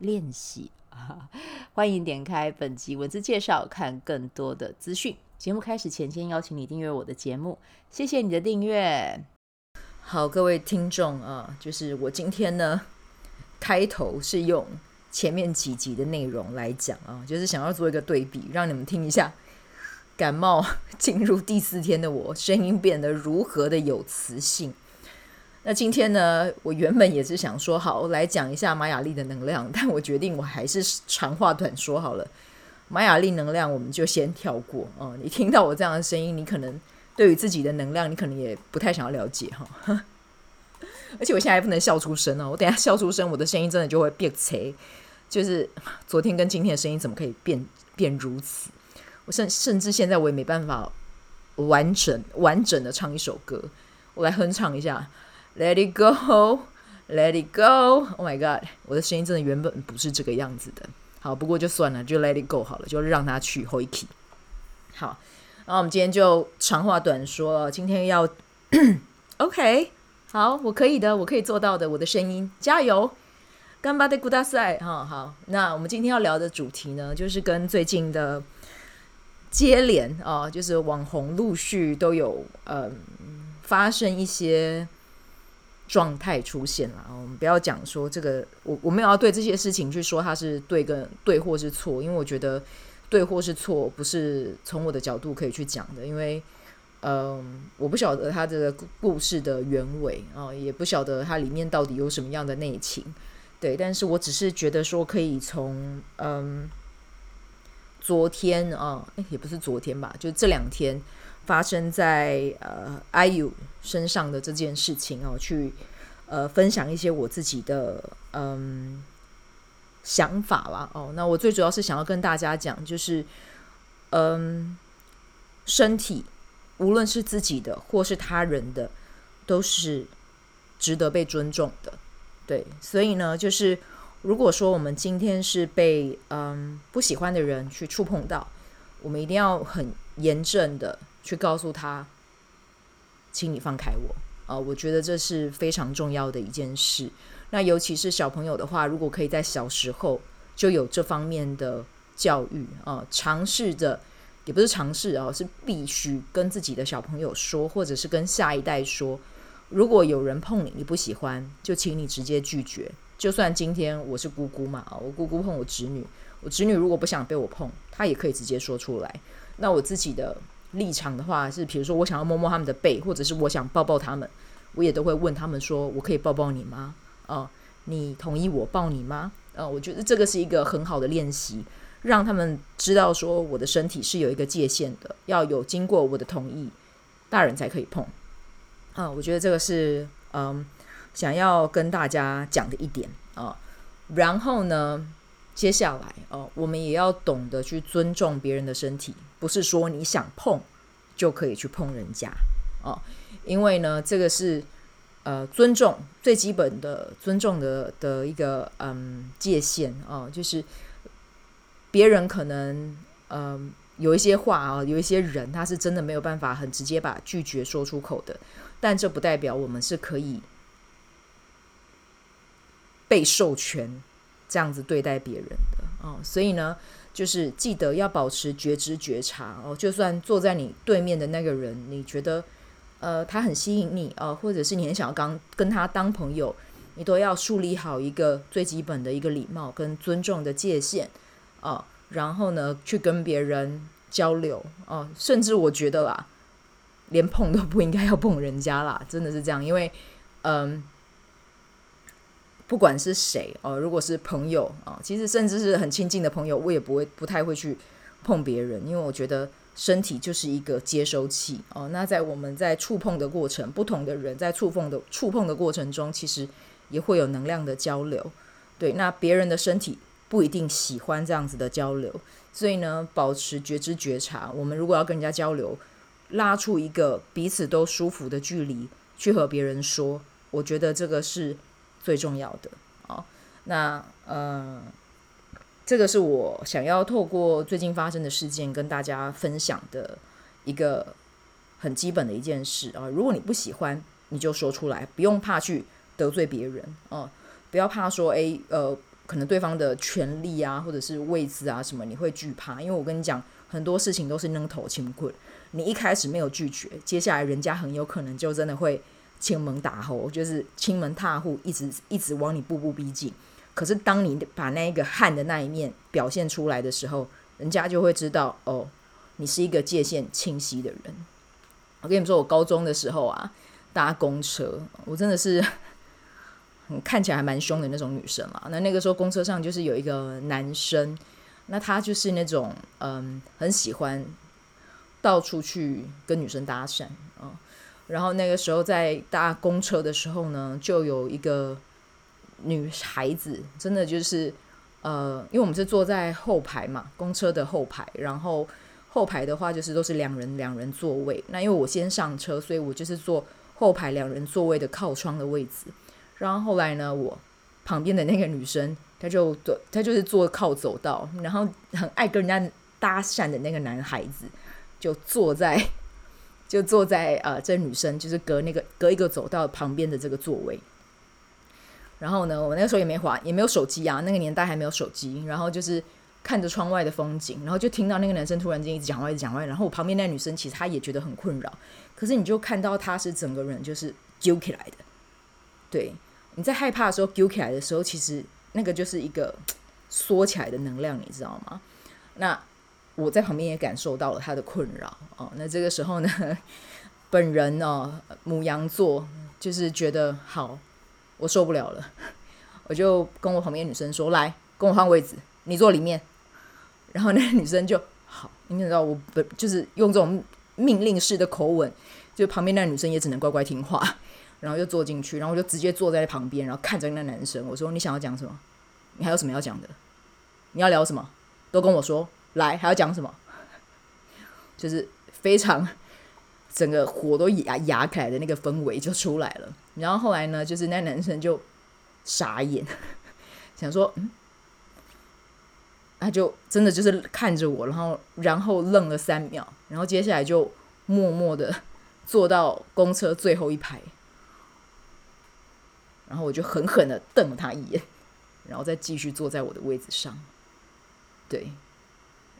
练习啊！欢迎点开本集文字介绍，看更多的资讯。节目开始前，先邀请你订阅我的节目，谢谢你的订阅。好，各位听众啊，就是我今天呢，开头是用前面几集的内容来讲啊，就是想要做一个对比，让你们听一下感冒进入第四天的我，声音变得如何的有磁性。那今天呢，我原本也是想说好来讲一下马雅历的能量，但我决定我还是长话短说好了。马雅历能量我们就先跳过哦。你听到我这样的声音，你可能对于自己的能量，你可能也不太想要了解哈、而且我现在还不能笑出声哦，我等下笑出声，我的声音真的就会变贼。就是昨天跟今天的声音怎么可以变变如此？我甚甚至现在我也没办法完整完整的唱一首歌，我来哼唱一下。Let it go, let it go. Oh my god，我的声音真的原本不是这个样子的。好，不过就算了，就 let it go 好了，就让它去。好，然后我们今天就长话短说，今天要 OK，好，我可以的，我可以做到的，我的声音，加油，顽张ってください。好好，那我们今天要聊的主题呢，就是跟最近的接连啊，就是网红陆续都有嗯发生一些。 状态出现了，我们不要讲说这个，我我没有要对这些事情去说它是对跟对或是错，因为我觉得对或是错不是从我的角度可以去讲的，因为嗯、我不晓得它这个故事的原委啊、也不晓得它里面到底有什么样的内情，对，但是我只是觉得说可以从嗯、昨天啊，也不是昨天吧，就这两天。发生在呃 IU 身上的这件事情哦，去呃分享一些我自己的嗯想法啦哦。那我最主要是想要跟大家讲，就是嗯身体无论是自己的或是他人的，都是值得被尊重的。对，所以呢，就是如果说我们今天是被嗯不喜欢的人去触碰到，我们一定要很严正的。去告诉他，请你放开我啊、我觉得这是非常重要的一件事。那尤其是小朋友的话，如果可以在小时候就有这方面的教育啊、尝试着也不是尝试啊，是必须跟自己的小朋友说，或者是跟下一代说，如果有人碰你，你不喜欢，就请你直接拒绝。就算今天我是姑姑嘛，我姑姑碰我侄女，我侄女如果不想被我碰，她也可以直接说出来。那我自己的。立场的话是，比如说我想要摸摸他们的背，或者是我想抱抱他们，我也都会问他们说：“我可以抱抱你吗？”哦、你同意我抱你吗？呃，我觉得这个是一个很好的练习，让他们知道说我的身体是有一个界限的，要有经过我的同意，大人才可以碰。啊、我觉得这个是嗯、想要跟大家讲的一点啊、然后呢，接下来哦、我们也要懂得去尊重别人的身体。不是说你想碰就可以去碰人家哦，因为呢，这个是呃尊重最基本的尊重的的一个嗯界限哦，就是别人可能嗯有一些话啊，有一些人他是真的没有办法很直接把拒绝说出口的，但这不代表我们是可以被授权这样子对待别人的哦，所以呢。就是记得要保持觉知觉察哦，就算坐在你对面的那个人，你觉得呃他很吸引你哦，或者是你很想要刚跟他当朋友，你都要树立好一个最基本的一个礼貌跟尊重的界限哦，然后呢去跟别人交流哦，甚至我觉得啦，连碰都不应该要碰人家啦，真的是这样，因为嗯。不管是谁哦，如果是朋友啊，其实甚至是很亲近的朋友，我也不会不太会去碰别人，因为我觉得身体就是一个接收器哦。那在我们在触碰的过程，不同的人在触碰的触碰的过程中，其实也会有能量的交流。对，那别人的身体不一定喜欢这样子的交流。所以呢，保持觉知觉察。我们如果要跟人家交流，拉出一个彼此都舒服的距离，去和别人说，我觉得这个是最重要的。哦，那呃，这个是我想要透过最近发生的事件跟大家分享的一个很基本的一件事啊。如果你不喜欢，你就说出来，不用怕去得罪别人哦，不要怕说，诶，呃。可能对方的权利啊，或者是位置啊什么，你会惧怕。因为我跟你讲，很多事情都是扔头轻棍。你一开始没有拒绝，接下来人家很有可能就真的会前门打后，就是亲门踏户，一直一直往你步步逼近。可是当你把那个悍的那一面表现出来的时候，人家就会知道哦，你是一个界限清晰的人。我跟你们说，我高中的时候啊，搭公车，我真的是。看起来还蛮凶的那种女生嘛。那那个时候公车上就是有一个男生，那他就是那种嗯，很喜欢到处去跟女生搭讪啊。然后那个时候在搭公车的时候呢，就有一个女孩子，真的就是呃，因为我们是坐在后排嘛，公车的后排，然后后排的话就是都是两人两人座位。那因为我先上车，所以我就是坐后排两人座位的靠窗的位置。然后后来呢，我旁边的那个女生，她就坐，她就是坐靠走道，然后很爱跟人家搭讪的那个男孩子，就坐在，就坐在呃，这女生就是隔那个隔一个走道旁边的这个座位。然后呢，我那个时候也没滑，也没有手机啊，那个年代还没有手机，然后就是看着窗外的风景，然后就听到那个男生突然间一直讲话，一直讲话，然后我旁边那女生其实她也觉得很困扰，可是你就看到她是整个人就是揪起来的，对。你在害怕的时候，揪起来的时候，其实那个就是一个缩起来的能量，你知道吗？那我在旁边也感受到了他的困扰哦。那这个时候呢，本人哦，母羊座就是觉得好，我受不了了，我就跟我旁边女生说：“来，跟我换位置，你坐里面。”然后那个女生就好，你知道我本就是用这种命令式的口吻，就旁边那女生也只能乖乖听话。然后就坐进去，然后我就直接坐在旁边，然后看着那男生。我说：“你想要讲什么？你还有什么要讲的？你要聊什么？都跟我说。来，还要讲什么？就是非常整个火都压压开的那个氛围就出来了。然后后来呢，就是那男生就傻眼，想说：嗯，他就真的就是看着我，然后然后愣了三秒，然后接下来就默默的坐到公车最后一排。”然后我就狠狠的瞪了他一眼，然后再继续坐在我的位置上。对，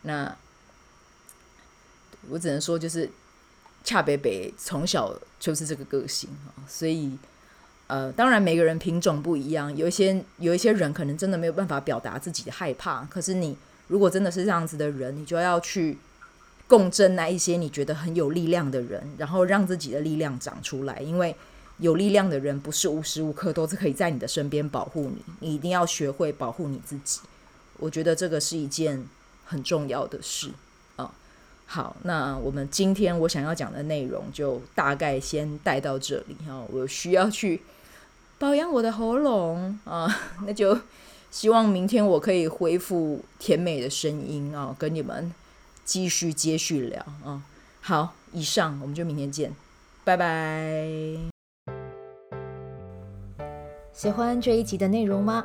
那我只能说就是恰北北从小就是这个个性啊，所以呃，当然每个人品种不一样，有一些有一些人可能真的没有办法表达自己的害怕。可是你如果真的是这样子的人，你就要去共振那一些你觉得很有力量的人，然后让自己的力量长出来，因为。有力量的人不是无时无刻都是可以在你的身边保护你，你一定要学会保护你自己。我觉得这个是一件很重要的事啊、好，那我们今天我想要讲的内容就大概先带到这里哈、我需要去保养我的喉咙啊，那就希望明天我可以恢复甜美的声音啊、跟你们继续接续聊啊、好，以上我们就明天见，拜拜。喜欢这一集的内容吗？